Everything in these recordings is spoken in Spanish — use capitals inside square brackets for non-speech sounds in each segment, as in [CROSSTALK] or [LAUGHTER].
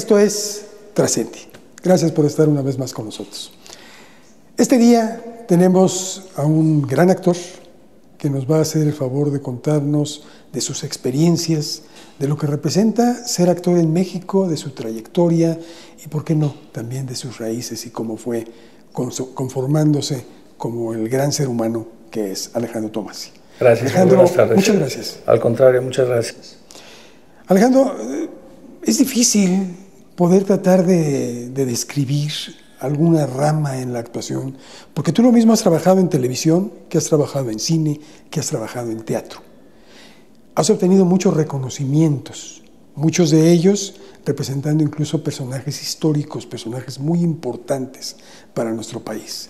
Esto es Trascendi. Gracias por estar una vez más con nosotros. Este día tenemos a un gran actor que nos va a hacer el favor de contarnos de sus experiencias, de lo que representa ser actor en México, de su trayectoria y, por qué no, también de sus raíces y cómo fue conformándose como el gran ser humano que es Alejandro Tomasi. Gracias, Alejandro, buenas tardes. Muchas gracias. Al contrario, muchas gracias. Alejandro, eh, es difícil poder tratar de, de describir alguna rama en la actuación, porque tú lo mismo has trabajado en televisión, que has trabajado en cine, que has trabajado en teatro. Has obtenido muchos reconocimientos, muchos de ellos representando incluso personajes históricos, personajes muy importantes para nuestro país.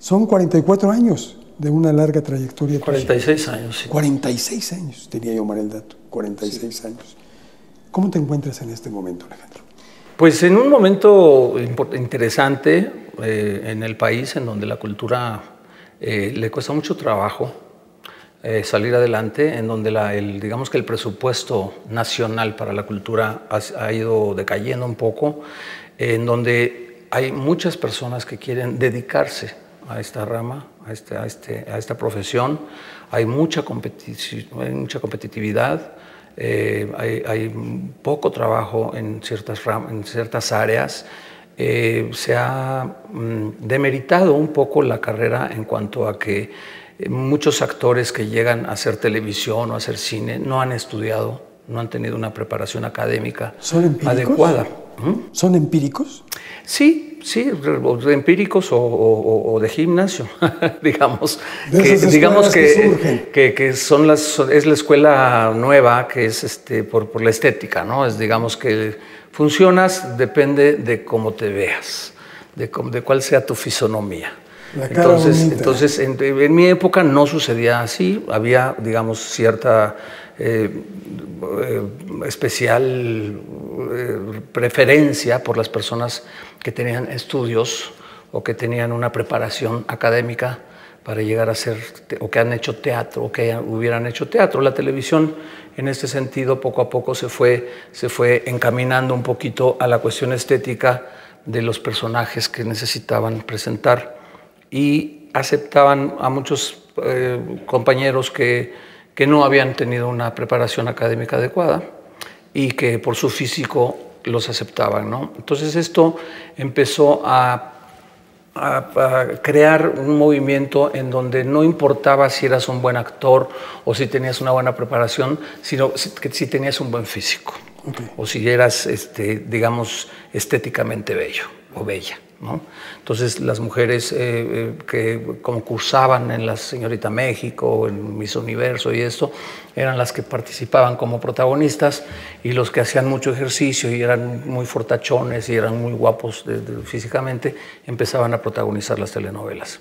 Son 44 años de una larga trayectoria. 46 años, sí. 46 años, tenía yo mal el dato, 46 sí. años. ¿Cómo te encuentras en este momento, Alejandro? Pues en un momento interesante eh, en el país en donde la cultura eh, le cuesta mucho trabajo eh, salir adelante, en donde el, digamos que el presupuesto nacional para la cultura ha, ido decayendo un poco, en donde hay muchas personas que quieren dedicarse a esta rama, a, este, este, esta profesión, hay mucha competitividad, eh, hay, hay, poco trabajo en ciertas, en ciertas áreas, eh, se ha mm, demeritado un poco la carrera en cuanto a que muchos actores que llegan a hacer televisión o a hacer cine no han estudiado, no han tenido una preparación académica ¿Son adecuada. ¿Mm? ¿Son empíricos? Sí, sí, empíricos o, o, o de gimnasio, [LAUGHS] digamos. De que, digamos que, que, que, son las, es la escuela nueva, que es este, por, por la estética, ¿no? Es, digamos que funcionas depende de cómo te veas, de, de cuál sea tu fisonomía. Entonces, entonces en, en, mi época no sucedía así, había, digamos, cierta eh, eh, especial eh, preferencia por las personas que tenían estudios o que tenían una preparación académica para llegar a ser, o que han hecho teatro, o que hubieran hecho teatro. La televisión, en este sentido, poco a poco se fue, se fue encaminando un poquito a la cuestión estética de los personajes que necesitaban presentar y aceptaban a muchos eh, compañeros que, que, no habían tenido una preparación académica adecuada y que por su físico los aceptaban. ¿no? Entonces esto empezó a, a, a, crear un movimiento en donde no importaba si eras un buen actor o si tenías una buena preparación, sino que si tenías un buen físico okay. o si eras, este, digamos, estéticamente bello o bella. ¿No? Entonces las mujeres eh, que concursaban en la Señorita México, en Miss Universo y esto, eran las que participaban como protagonistas y los que hacían mucho ejercicio y eran muy fortachones y eran muy guapos de, de, físicamente, empezaban a protagonizar las telenovelas.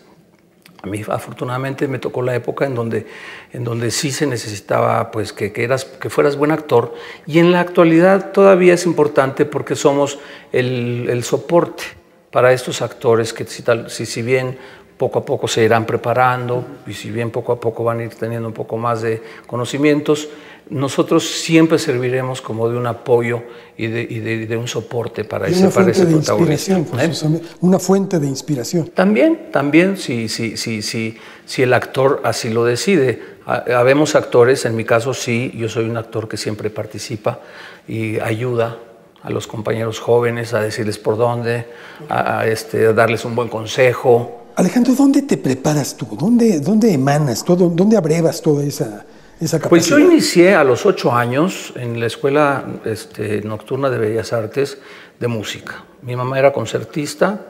A mí afortunadamente me tocó la época en donde, en donde sí se necesitaba pues, que, que, eras, que fueras buen actor y en la actualidad todavía es importante porque somos el, el soporte para estos actores que si, tal, si, si bien poco a poco se irán preparando y si bien poco a poco van a ir teniendo un poco más de conocimientos, nosotros siempre serviremos como de un apoyo y de, y de, de un soporte para y ese, para ese de protagonista. ¿eh? Una fuente de inspiración. También, también, si, si, si, si, si el actor así lo decide. Habemos actores, en mi caso sí, yo soy un actor que siempre participa y ayuda a los compañeros jóvenes a decirles por dónde, a, a, este, a darles un buen consejo. Alejandro, ¿dónde te preparas tú? ¿Dónde, dónde emanas todo? ¿Dónde abrevas toda esa, esa capacidad? Pues yo inicié a los ocho años en la Escuela este, Nocturna de Bellas Artes de Música. Mi mamá era concertista,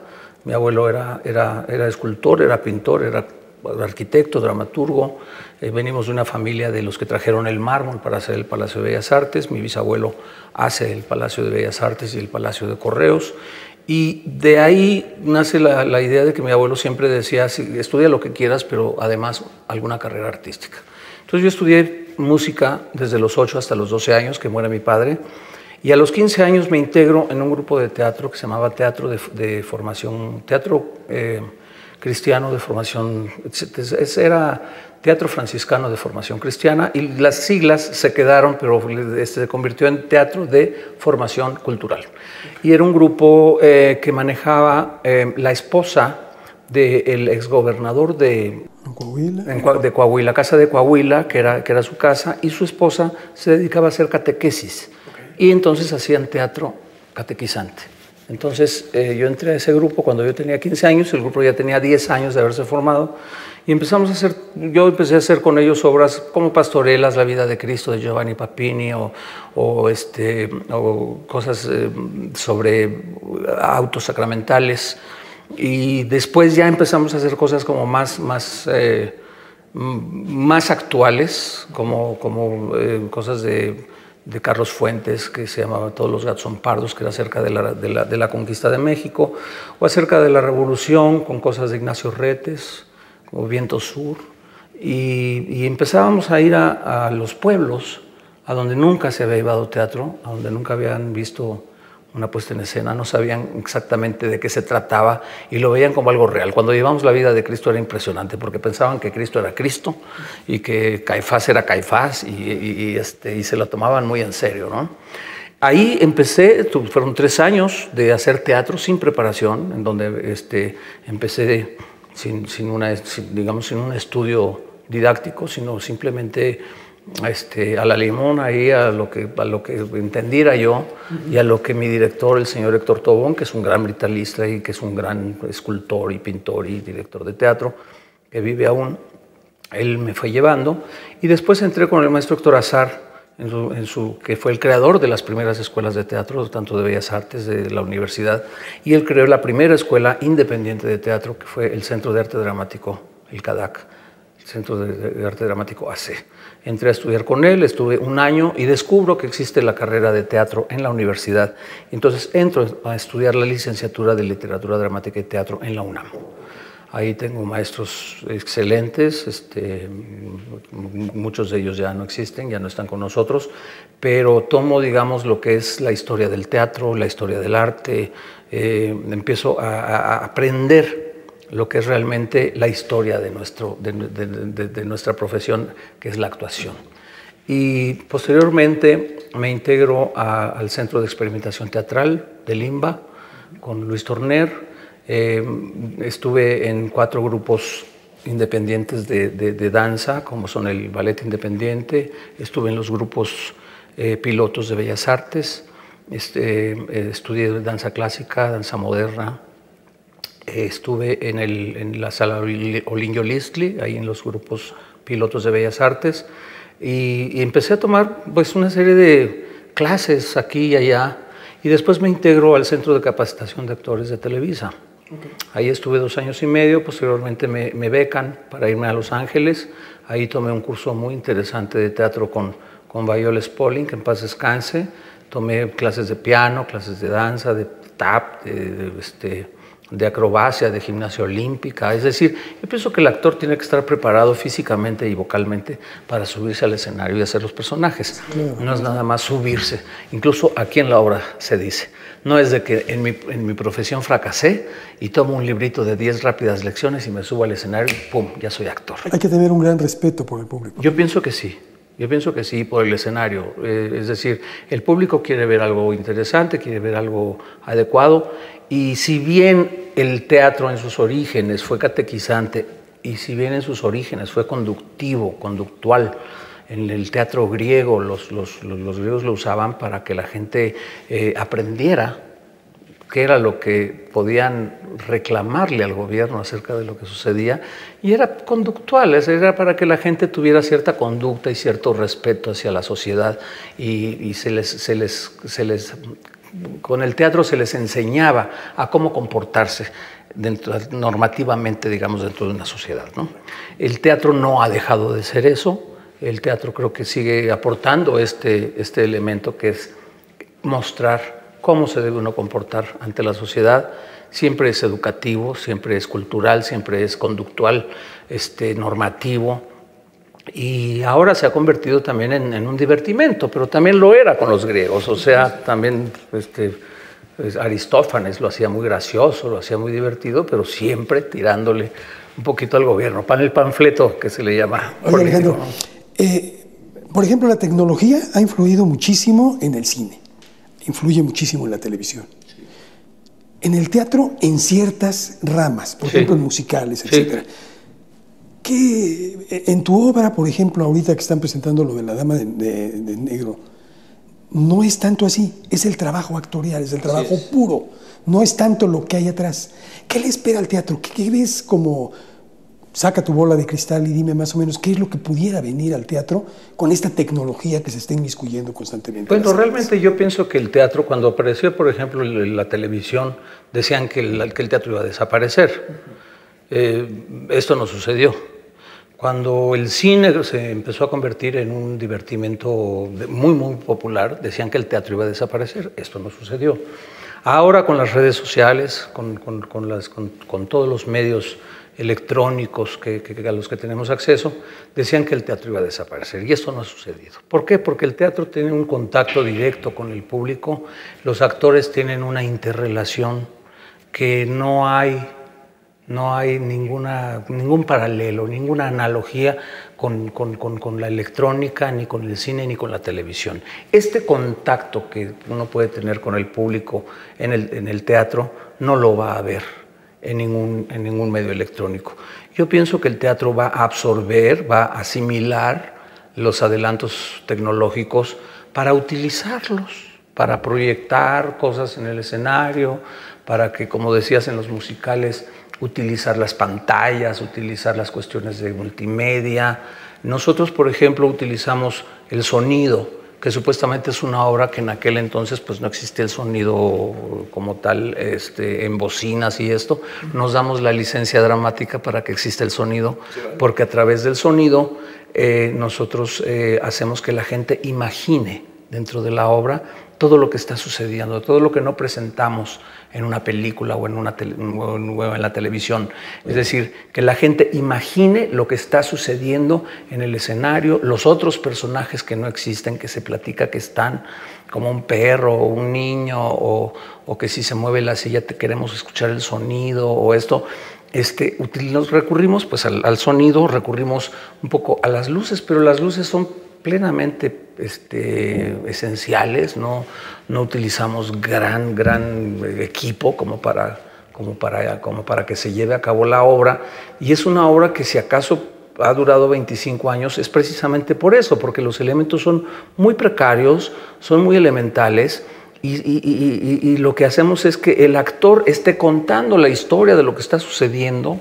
mi abuelo era, era, era escultor, era pintor, era arquitecto, dramaturgo. Eh, venimos de una familia de los que trajeron el mármol para hacer el Palacio de Bellas Artes. Mi bisabuelo hace el Palacio de Bellas Artes y el Palacio de Correos. Y de ahí nace la, idea de que mi abuelo siempre decía, sí, estudia lo que quieras, pero además alguna carrera artística. Entonces yo estudié música desde los 8 hasta los 12 años, que muere mi padre, y a los 15 años me integro en un grupo de teatro que se llamaba Teatro de, de Formación, Teatro... Eh, cristiano de formación, era teatro franciscano de formación cristiana y las siglas se quedaron, pero este, se convirtió en teatro de formación cultural. Y era un grupo eh, que manejaba eh, la esposa del exgobernador de Coahuila. de Coahuila, casa de Coahuila, que era, que era su casa, y su esposa se dedicaba a hacer catequesis. Y entonces hacían teatro catequizante. Entonces eh, yo entré a ese grupo cuando yo tenía 15 años, el grupo ya tenía 10 años de haberse formado, y empezamos a hacer, yo empecé a hacer con ellos obras como Pastorelas, La vida de Cristo de Giovanni Papini, o, este, o cosas eh, sobre autos sacramentales. Y después ya empezamos a hacer cosas como más, más, eh, más actuales, como cosas de de Carlos Fuentes, que se llamaba Todos los gatos son pardos, que era acerca de la, de la, conquista de México, o acerca de la revolución, con cosas de Ignacio Retes, como Viento Sur. Y, empezábamos a ir a, a, los pueblos, a donde nunca se había llevado teatro, a donde nunca habían visto una puesta en escena, no sabían exactamente de qué se trataba y lo veían como algo real. Cuando llevamos la vida de Cristo era impresionante porque pensaban que Cristo era Cristo y que Caifás era Caifás y, este, y se lo tomaban muy en serio. ¿no? Ahí empecé, fueron tres años de hacer teatro sin preparación, en donde este, empecé sin, sin, una, digamos, sin un estudio didáctico, sino simplemente este, a la limón ahí a lo que, a lo que entendiera yo y a lo que mi director, el señor Héctor Tobón, que es un gran britalista y que es un gran escultor y pintor y director de teatro, que vive aún, él me fue llevando. Y después entré con el maestro Héctor Azar, que fue el creador de las primeras escuelas de teatro, tanto de Bellas Artes de la universidad, y él creó la primera escuela independiente de teatro, que fue el Centro de Arte Dramático, el CADAC, Centro de Arte Dramático AC. Entré a estudiar con él, estuve un año y descubro que existe la carrera de teatro en la universidad. Entonces entro a estudiar la licenciatura de literatura dramática y teatro en la UNAM. Ahí tengo maestros excelentes, este, muchos de ellos ya no existen, ya no están con nosotros, pero tomo, digamos, lo que es la historia del teatro, la historia del arte, eh, empiezo a aprender lo que es realmente la historia de, nuestro, de, nuestra profesión, que es la actuación. Y posteriormente me integro al Centro de Experimentación Teatral de Limba con Luis Torner. Eh, estuve en cuatro grupos independientes de, danza, como son el Ballet Independiente, estuve en los grupos eh, pilotos de Bellas Artes, este, eh, estudié danza clásica, danza moderna, estuve en, el, en, la sala Olinio Listli, ahí en los grupos pilotos de Bellas Artes, y, empecé a tomar pues, una serie de clases aquí y allá, y después me integro al Centro de Capacitación de Actores de Televisa. Ahí estuve dos años y medio, posteriormente me, me, becan para irme a Los Ángeles, ahí tomé un curso muy interesante de teatro con, con Viola Spolin, que en paz descanse, tomé clases de piano, clases de danza, de tap, de este, de acrobacia, de gimnasia olímpica. Es decir, yo pienso que el actor tiene que estar preparado físicamente y vocalmente para subirse al escenario y hacer los personajes. No es nada más subirse. Incluso aquí en la obra se dice. No es de que en mi, en mi profesión fracasé y tomo un librito de 10 rápidas lecciones y me subo al escenario y ¡pum! Ya soy actor. Hay que tener un gran respeto por el público. Yo pienso que sí. Yo pienso que sí, por el escenario. Eh, es decir, el público quiere ver algo interesante, quiere ver algo adecuado y si bien el teatro en sus orígenes fue catequizante y si bien en sus orígenes fue conductivo, conductual, en el teatro griego los, los, los, griegos lo usaban para que la gente eh, aprendiera qué era lo que podían reclamarle al gobierno acerca de lo que sucedía, y era conductual, era para que la gente tuviera cierta conducta y cierto respeto hacia la sociedad, y, y se, les, se, les, se les con el teatro se les enseñaba a cómo comportarse dentro, normativamente, digamos, dentro de una sociedad. El teatro no ha dejado de ser eso, el teatro creo que sigue aportando este, este elemento que es mostrar cómo se debe uno comportar ante la sociedad. Siempre es educativo, siempre es cultural, siempre es conductual, este, normativo y ahora se ha convertido también en, un divertimento, pero también lo era con los griegos, o sea, también este, Pues, Aristófanes lo hacía muy gracioso, lo hacía muy divertido, pero siempre tirándole un poquito al gobierno, para el panfleto que se le llama. Oye, Alejandro, eh, por ejemplo, la tecnología ha influido muchísimo en el cine, influye muchísimo en la televisión. En el teatro, en ciertas ramas, por ejemplo, en musicales, etc. ¿Qué, en tu obra, por ejemplo, ahorita que están presentando lo de la Dama de, Negro, no es tanto así, es el trabajo actorial, es el trabajo puro, no es tanto lo que hay atrás. ¿Qué le espera al teatro? ¿Qué, qué ves como saca tu bola de cristal y dime más o menos qué es lo que pudiera venir al teatro con esta tecnología que se está inmiscuyendo constantemente. Bueno, realmente yo pienso que el teatro, cuando apareció, por ejemplo, la televisión, decían que el, que el teatro iba a desaparecer. Eh, esto no sucedió. Cuando el cine se empezó a convertir en un divertimento muy, muy popular, decían que el teatro iba a desaparecer. Esto no sucedió. Ahora con las redes sociales, con, con, con, las, con todos los medios electrónicos que, a los que tenemos acceso, decían que el teatro iba a desaparecer. Y esto no ha sucedido. ¿Por qué? Porque el teatro tiene un contacto directo con el público, los actores tienen una interrelación que no hay, no hay ninguna, ningún paralelo, ninguna analogía con, con, la electrónica, ni con el cine, ni con la televisión. Este contacto que uno puede tener con el público en el, en el teatro no lo va a haber en ningún, en ningún medio electrónico. Yo pienso que el teatro va a absorber, va a asimilar los adelantos tecnológicos para utilizarlos, para proyectar cosas en el escenario, para que, como decías en los musicales, utilizar las pantallas, utilizar las cuestiones de multimedia. Nosotros, por ejemplo, utilizamos el sonido que supuestamente es una obra que en aquel entonces pues no existía el sonido como tal este, en bocinas y esto, nos damos la licencia dramática para que exista el sonido, porque a través del sonido eh, nosotros eh, hacemos que la gente imagine dentro de la obra todo lo que está sucediendo, todo lo que no presentamos en una película o en, una en la televisión. Es decir, que la gente imagine lo que está sucediendo en el escenario, los otros personajes que no existen, que se platica que están como un perro o un niño, o, que si se mueve la silla te queremos escuchar el sonido o esto. Este, nos recurrimos pues al sonido, recurrimos un poco a las luces, pero las luces son plenamente este, esenciales, no, no utilizamos gran, gran equipo como para, como, para, como para que se lleve a cabo la obra. Y es una obra que si acaso ha durado 25 años es precisamente por eso, porque los elementos son muy precarios, son muy elementales. Y, lo que hacemos es que el actor esté contando la historia de lo que está sucediendo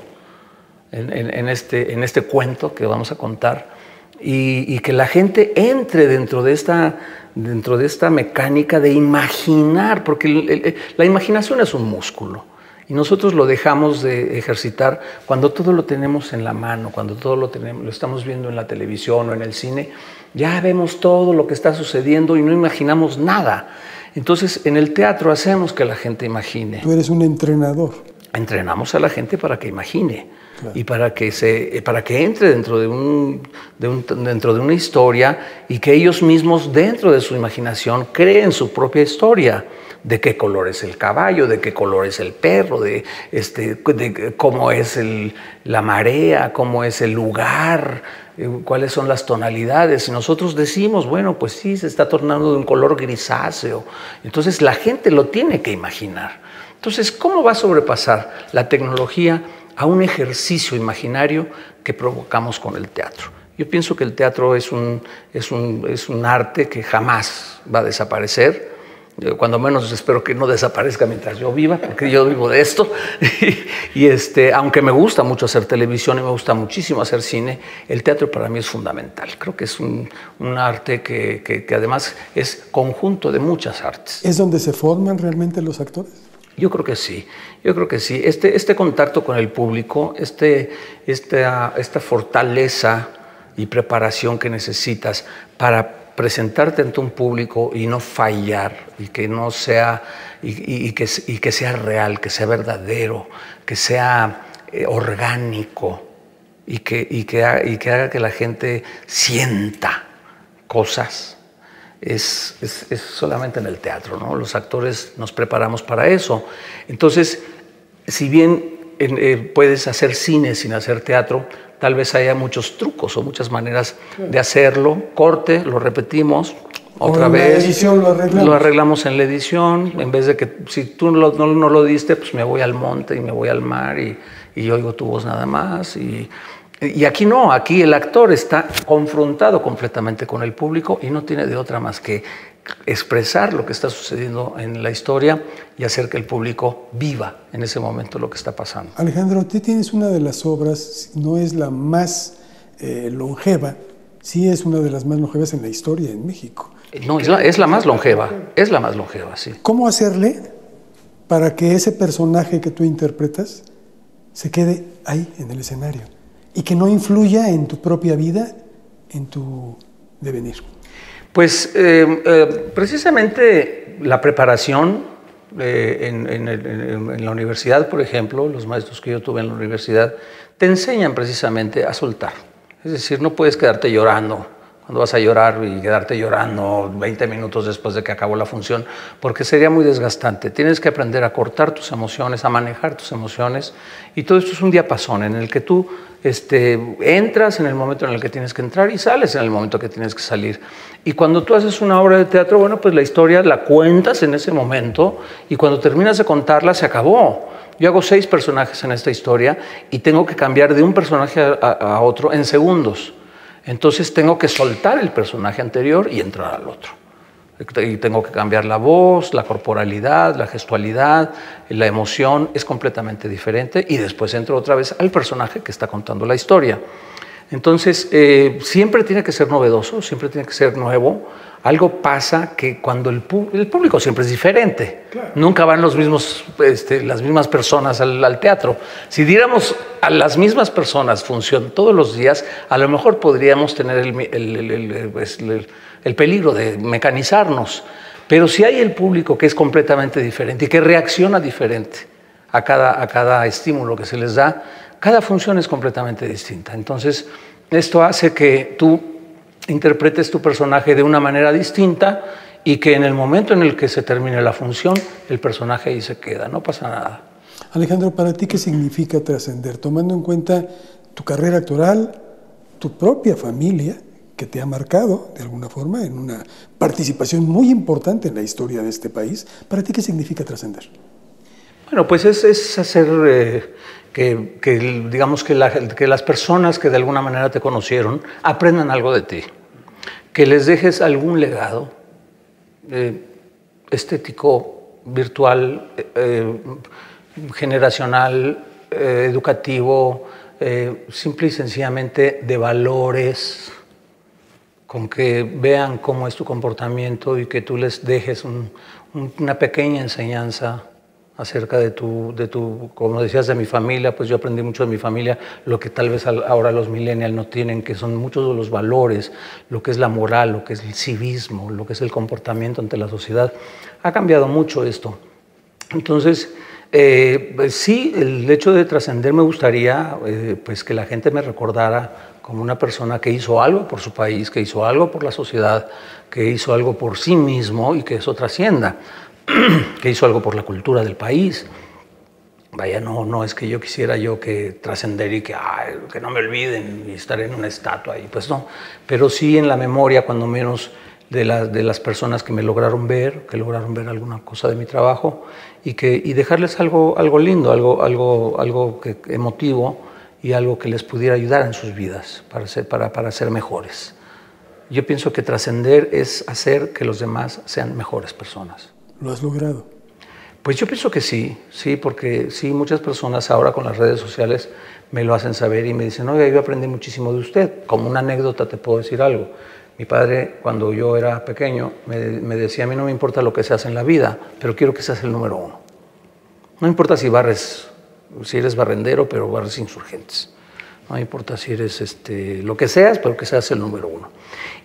en, este, en este cuento que vamos a contar y, que la gente entre dentro de esta, dentro de esta mecánica de imaginar, porque la imaginación es un músculo. Y nosotros lo dejamos de ejercitar cuando todo lo tenemos en la mano, cuando todo lo, tenemos, lo estamos viendo en la televisión o en el cine. Ya vemos todo lo que está sucediendo y no imaginamos nada. Entonces, en el teatro hacemos que la gente imagine. Tú eres un entrenador. Entrenamos a la gente para que imagine y para que, se, para que entre dentro de, un, dentro de una historia y que ellos mismos dentro de su imaginación creen su propia historia de qué color es el caballo, de qué color es el perro, de, este, de cómo es el, la marea, cómo es el lugar, eh, cuáles son las tonalidades. Y nosotros decimos, bueno, pues sí, se está tornando de un color grisáceo. Entonces la gente lo tiene que imaginar. Entonces, ¿cómo va a sobrepasar la tecnología? A un ejercicio imaginario que provocamos con el teatro. Yo pienso que el teatro es un, es un, es un arte que jamás va a desaparecer. cuando menos espero que no desaparezca mientras yo viva, porque yo vivo de esto. [LAUGHS] y, este, aunque me gusta mucho hacer televisión y me gusta muchísimo hacer cine, el teatro para mí es fundamental. Creo que es un, un arte que, que, que además es conjunto de muchas artes. ¿Es donde se forman realmente los actores? Yo creo que sí, yo creo que sí. Este, este contacto con el público, este, esta, esta fortaleza y preparación que necesitas para presentarte ante un público y no fallar y que no sea y, que, que, sea real, que sea verdadero, que sea eh, orgánico y que, y, que, y que haga que la gente sienta cosas es, es, solamente en el teatro, ¿no? Los actores nos preparamos para eso. Entonces, si bien eh, puedes hacer cine sin hacer teatro, tal vez haya muchos trucos o muchas maneras de hacerlo. Corte, lo repetimos, otra vez. Edición lo, arreglamos. lo arreglamos en la edición, en vez de que si tú no, no, lo diste, pues me voy al monte y me voy al mar y, y oigo tu voz nada más. Y, y aquí no, aquí el actor está confrontado completamente con el público y no tiene de otra más que expresar lo que está sucediendo en la historia y hacer que el público viva en ese momento lo que está pasando. Alejandro, tú tienes una de las obras, no es la más eh, longeva, sí es una de las más longevas en la historia en México. No, es la, es la más longeva, es la más longeva, sí. ¿Cómo hacerle para que ese personaje que tú interpretas se quede ahí en el escenario? Y que no influya en tu propia vida, en tu devenir? Pues eh, eh, precisamente la preparación eh, en, la universidad, por ejemplo, los maestros que yo tuve en la universidad, te enseñan precisamente a soltar. Es decir, no puedes quedarte llorando cuando vas a llorar y quedarte llorando 20 minutos después de que acabó la función, porque sería muy desgastante. Tienes que aprender a cortar tus emociones, a manejar tus emociones, y todo esto es un diapasón en el que tú este, entras en el momento en el que tienes que entrar y sales en el momento que tienes que salir. Y cuando tú haces una obra de teatro, bueno, pues la historia la cuentas en ese momento y cuando terminas de contarla se acabó. Yo hago seis personajes en esta historia y tengo que cambiar de un personaje a otro en segundos. Entonces tengo que soltar el personaje anterior y entrar al otro. Y tengo que cambiar la voz, la corporalidad, la gestualidad, la emoción, es completamente diferente. Y después entro otra vez al personaje que está contando la historia. Entonces, eh, siempre tiene que ser novedoso, siempre tiene que ser nuevo. Algo pasa que cuando el, público siempre es diferente, nunca van los mismos, este, las mismas personas al, teatro. Si diéramos a las mismas personas función todos los días, a lo mejor podríamos tener el, pues, peligro de mecanizarnos. Pero si hay el público que es completamente diferente y que reacciona diferente a cada, a cada estímulo que se les da, cada función es completamente distinta. Entonces, esto hace que tú interpretes tu personaje de una manera distinta y que en el momento en el que se termine la función, el personaje ahí se queda, no pasa nada. Alejandro, ¿para ti qué significa trascender? Tomando en cuenta tu carrera actoral, tu propia familia, que te ha marcado de alguna forma en una participación muy importante en la historia de este país, ¿para ti qué significa trascender? Bueno, pues es, hacer eh, que, digamos que, las personas que de alguna manera te conocieron aprendan algo de ti, que les dejes algún legado eh, estético, virtual, eh, eh, generacional, educativo, simple y sencillamente de valores, con que vean cómo es tu comportamiento y que tú les dejes una pequeña enseñanza acerca de tu, de tu, como decías, de mi familia, pues yo aprendí mucho de mi familia, lo que tal vez ahora los millennials no tienen, que son muchos de los valores, lo que es la moral, lo que es el civismo, lo que es el comportamiento ante la sociedad. Ha cambiado mucho esto. Entonces, eh, sí, el hecho de trascender me gustaría eh, pues que la gente me recordara como una persona que hizo algo por su país, que hizo algo por la sociedad, que hizo algo por sí mismo y que eso trascienda. Que hizo algo por la cultura del país. Vaya, no, no es que yo quisiera yo que trascender y que, que no me olviden y estar en una estatua ahí, pues no, pero sí en la memoria, cuando menos, de, de las personas que me lograron ver, que lograron ver alguna cosa de mi trabajo y, que, y dejarles algo, algo lindo, algo, algo, algo que, emotivo y algo que les pudiera ayudar en sus vidas para ser, para, para ser mejores. Yo pienso que trascender es hacer que los demás sean mejores personas. ¿Lo has logrado? Pues yo pienso que sí, sí, porque sí, muchas personas ahora con las redes sociales me lo hacen saber y me dicen, oye, yo aprendí muchísimo de usted. Como una anécdota te puedo decir algo. Mi padre, cuando yo era pequeño, me, decía, a mí no me importa lo que se hace en la vida, pero quiero que seas el número uno. No importa si barres, si eres barrendero, pero barres insurgentes. No importa si eres este, lo que seas, pero que seas el número uno.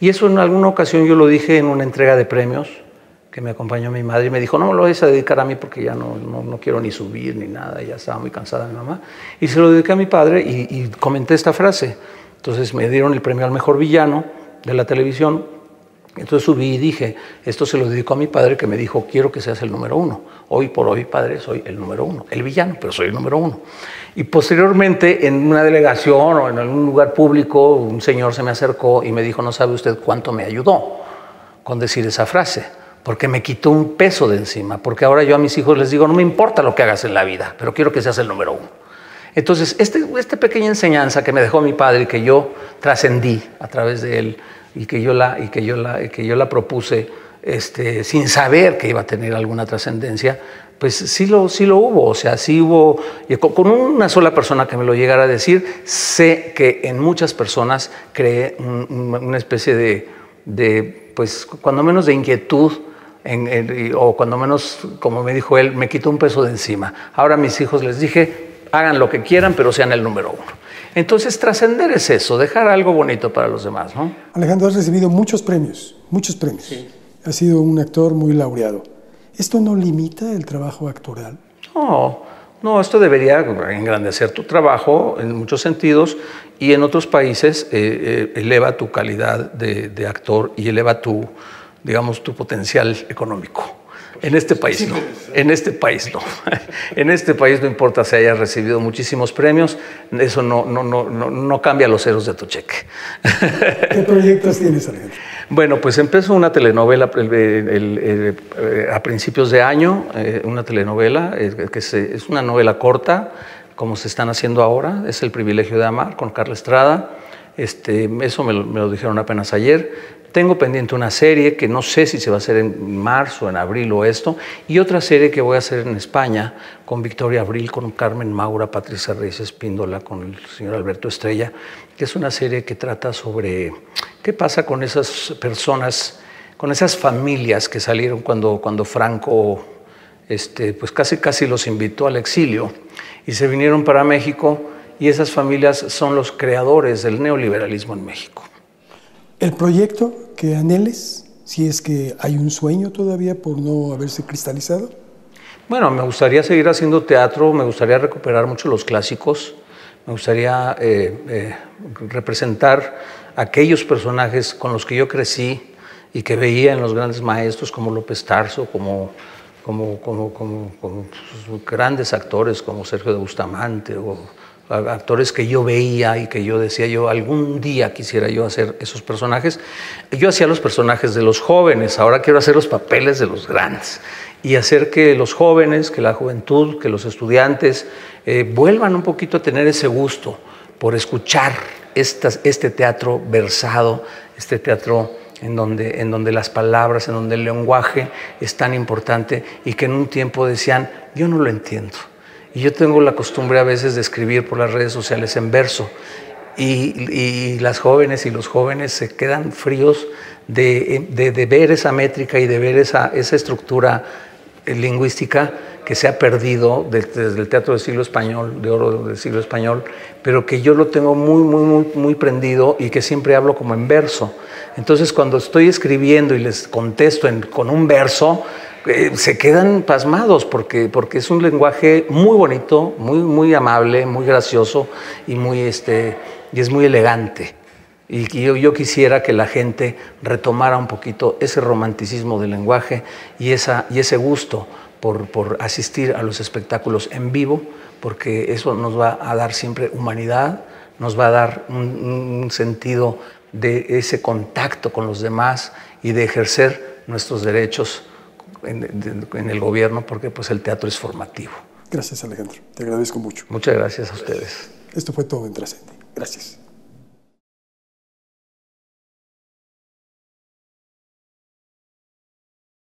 Y eso en alguna ocasión yo lo dije en una entrega de premios que me acompañó mi madre y me dijo, no me lo vais a dedicar a mí porque ya no, no, quiero ni subir ni nada, ya estaba muy cansada mi mamá. Y se lo dediqué a mi padre y, comenté esta frase. Entonces me dieron el premio al mejor villano de la televisión Entonces subí y dije, esto se lo dedico a mi padre que me dijo, quiero que seas el número uno. Hoy por hoy, padre, soy el número uno. El villano, pero soy el número uno. Y posteriormente, en una delegación o en algún lugar público, un señor se me acercó y me dijo, no sabe usted cuánto me ayudó con decir esa frase, porque me quitó un peso de encima, porque ahora yo a mis hijos les digo, no me importa lo que hagas en la vida, pero quiero que seas el número uno. Entonces, este, esta pequeña enseñanza que me dejó mi padre y que yo trascendí a través de él, y que yo la, y que yo la, que yo la propuse este, sin saber que iba a tener alguna trascendencia, pues sí lo, sí lo hubo, o sea, sí hubo, con una sola persona que me lo llegara a decir, sé que en muchas personas cree una especie de, de, pues cuando menos de inquietud, o cuando menos, como me dijo él, me quitó un peso de encima. Ahora a mis hijos les dije, hagan lo que quieran, pero sean el número uno. Entonces, trascender es eso, dejar algo bonito para los demás, ¿no? Alejandro, has recibido muchos premios, muchos premios. Sí. Has sido un actor muy laureado. ¿Esto no limita el trabajo actoral? No, no, esto debería engrandecer tu trabajo en muchos sentidos y en otros países eh, eh, eleva tu calidad de, de actor y eleva tu, digamos, tu potencial económico. En este país no. En este país no. [LAUGHS] En este país no importa si hayas recibido muchísimos premios, eso no, no, no, no, cambia los ceros de tu cheque. ¿Qué proyectos tienes, Alejandro? Bueno, pues empezó una telenovela eh, a principios de año, eh, una telenovela eh, que es una novela corta, como se están haciendo ahora, es El privilegio de amar, con Carla Estrada. Este, eso me lo, me lo dijeron apenas ayer. Tengo pendiente una serie que no sé si se va a hacer en marzo, en abril o esto, y otra serie que voy a hacer en España con Victoria Abril, con Carmen Maura, Patricia Reyes Espíndola, con el señor Alberto Estrella, que es una serie que trata sobre qué pasa con esas personas, con esas familias que salieron cuando, cuando Franco este, pues casi, casi los invitó al exilio y se vinieron para México y esas familias son los creadores del neoliberalismo en México. El proyecto que anheles, si es que hay un sueño todavía por no haberse cristalizado? Bueno, me gustaría seguir haciendo teatro, me gustaría recuperar mucho los clásicos, me gustaría eh, eh, representar aquellos personajes con los que yo crecí y que veía en los grandes maestros como López Tarso, como, como, como, como, como grandes actores como Sergio de Bustamante o actores que yo veía y que yo decía yo algún día quisiera yo hacer esos personajes. Yo hacía los personajes de los jóvenes, ahora quiero hacer los papeles de los grandes y hacer que los jóvenes, que la juventud, que los estudiantes eh, vuelvan un poquito a tener ese gusto por escuchar este teatro versado, este teatro en donde, en donde las palabras, en donde el lenguaje es tan importante y que en un tiempo decían, yo no lo entiendo y yo tengo la costumbre a veces de escribir por las redes sociales en verso. Y, las jóvenes y los jóvenes se quedan fríos de, de, ver esa métrica y de ver esa, esa estructura eh, lingüística que se ha perdido desde el teatro del siglo español, de oro del siglo español, pero que yo lo tengo muy, muy, muy, muy prendido y que siempre hablo como en verso. Entonces, cuando estoy escribiendo y les contesto con un verso, eh, se quedan pasmados porque, porque es un lenguaje muy bonito, muy, muy amable, muy gracioso y, muy, este, y es muy elegante. Y yo, yo, quisiera que la gente retomara un poquito ese romanticismo del lenguaje y, esa, y ese gusto por, por, asistir a los espectáculos en vivo, porque eso nos va a dar siempre humanidad, nos va a dar un, un sentido de ese contacto con los demás y de ejercer nuestros derechos en, el gobierno porque pues el teatro es formativo. Gracias Alejandro, te agradezco mucho. Muchas gracias a ustedes. Esto fue todo en Trascende. Gracias.